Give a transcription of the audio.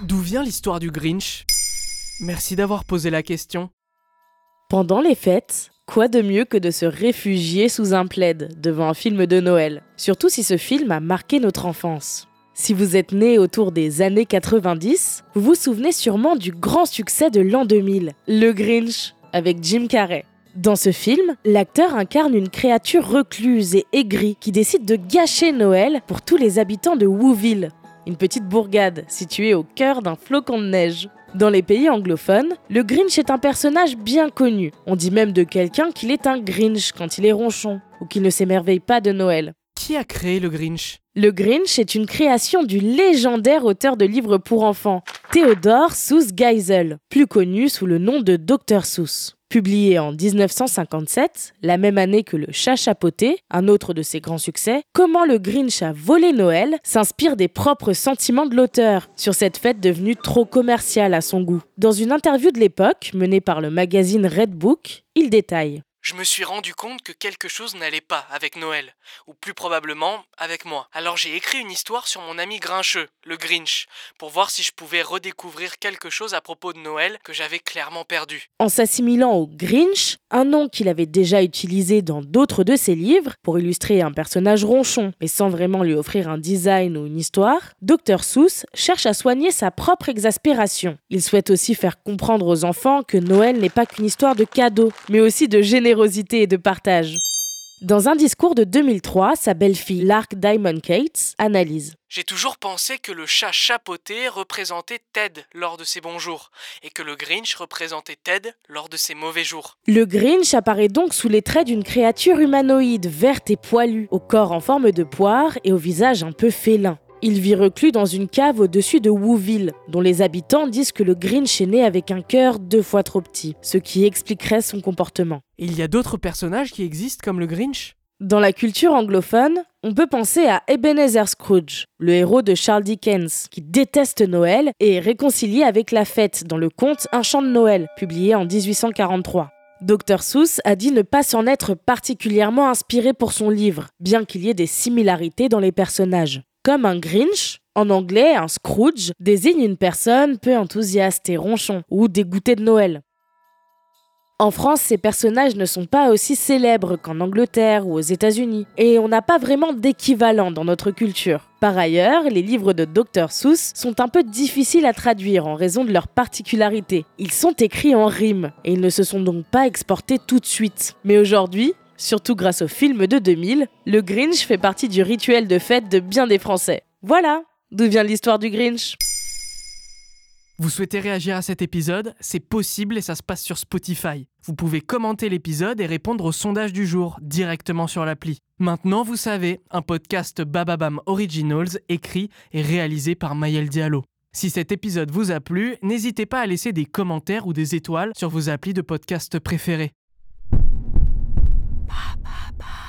D'où vient l'histoire du Grinch? Merci d'avoir posé la question. Pendant les fêtes, quoi de mieux que de se réfugier sous un plaid devant un film de Noël? Surtout si ce film a marqué notre enfance. Si vous êtes né autour des années 90, vous vous souvenez sûrement du grand succès de l'an 2000, Le Grinch, avec Jim Carrey. Dans ce film, l'acteur incarne une créature recluse et aigrie qui décide de gâcher Noël pour tous les habitants de Wooville, une petite bourgade située au cœur d'un flocon de neige. Dans les pays anglophones, le Grinch est un personnage bien connu. On dit même de quelqu'un qu'il est un Grinch quand il est ronchon, ou qu'il ne s'émerveille pas de Noël. Qui a créé le Grinch? Le Grinch est une création du légendaire auteur de livres pour enfants, Theodore Seuss Geisel, plus connu sous le nom de Dr Seuss. Publié en 1957, la même année que Le Chat chapeauté, un autre de ses grands succès, Comment le Grinch a volé Noël s'inspire des propres sentiments de l'auteur sur cette fête devenue trop commerciale à son goût. Dans une interview de l'époque, menée par le magazine Red Book, il détaille je me suis rendu compte que quelque chose n'allait pas avec Noël, ou plus probablement avec moi. Alors j'ai écrit une histoire sur mon ami grincheux, le Grinch, pour voir si je pouvais redécouvrir quelque chose à propos de Noël que j'avais clairement perdu. En s'assimilant au Grinch, un nom qu'il avait déjà utilisé dans d'autres de ses livres, pour illustrer un personnage ronchon, mais sans vraiment lui offrir un design ou une histoire, Dr Seuss cherche à soigner sa propre exaspération. Il souhaite aussi faire comprendre aux enfants que Noël n'est pas qu'une histoire de cadeaux, mais aussi de générosité et de partage. Dans un discours de 2003, sa belle-fille Lark Diamond Cates analyse. J'ai toujours pensé que le chat chapeauté représentait Ted lors de ses bons jours et que le Grinch représentait Ted lors de ses mauvais jours. Le Grinch apparaît donc sous les traits d'une créature humanoïde verte et poilue, au corps en forme de poire et au visage un peu félin. Il vit reclus dans une cave au-dessus de Wooville, dont les habitants disent que le Grinch est né avec un cœur deux fois trop petit, ce qui expliquerait son comportement. il y a d'autres personnages qui existent comme le Grinch? Dans la culture anglophone, on peut penser à Ebenezer Scrooge, le héros de Charles Dickens, qui déteste Noël et est réconcilié avec la fête dans le conte Un chant de Noël, publié en 1843. Dr Seuss a dit ne pas s'en être particulièrement inspiré pour son livre, bien qu'il y ait des similarités dans les personnages. Comme un Grinch, en anglais, un Scrooge désigne une personne peu enthousiaste et ronchon ou dégoûtée de Noël. En France, ces personnages ne sont pas aussi célèbres qu'en Angleterre ou aux États-Unis, et on n'a pas vraiment d'équivalent dans notre culture. Par ailleurs, les livres de Dr Seuss sont un peu difficiles à traduire en raison de leur particularité. Ils sont écrits en rime, et ils ne se sont donc pas exportés tout de suite. Mais aujourd'hui, Surtout grâce au film de 2000, le Grinch fait partie du rituel de fête de bien des Français. Voilà d'où vient l'histoire du Grinch. Vous souhaitez réagir à cet épisode? C'est possible et ça se passe sur Spotify. Vous pouvez commenter l'épisode et répondre au sondage du jour directement sur l'appli. Maintenant, vous savez, un podcast Bababam Originals écrit et réalisé par Mayel Diallo. Si cet épisode vous a plu, n'hésitez pas à laisser des commentaires ou des étoiles sur vos applis de podcast préférés. Papa.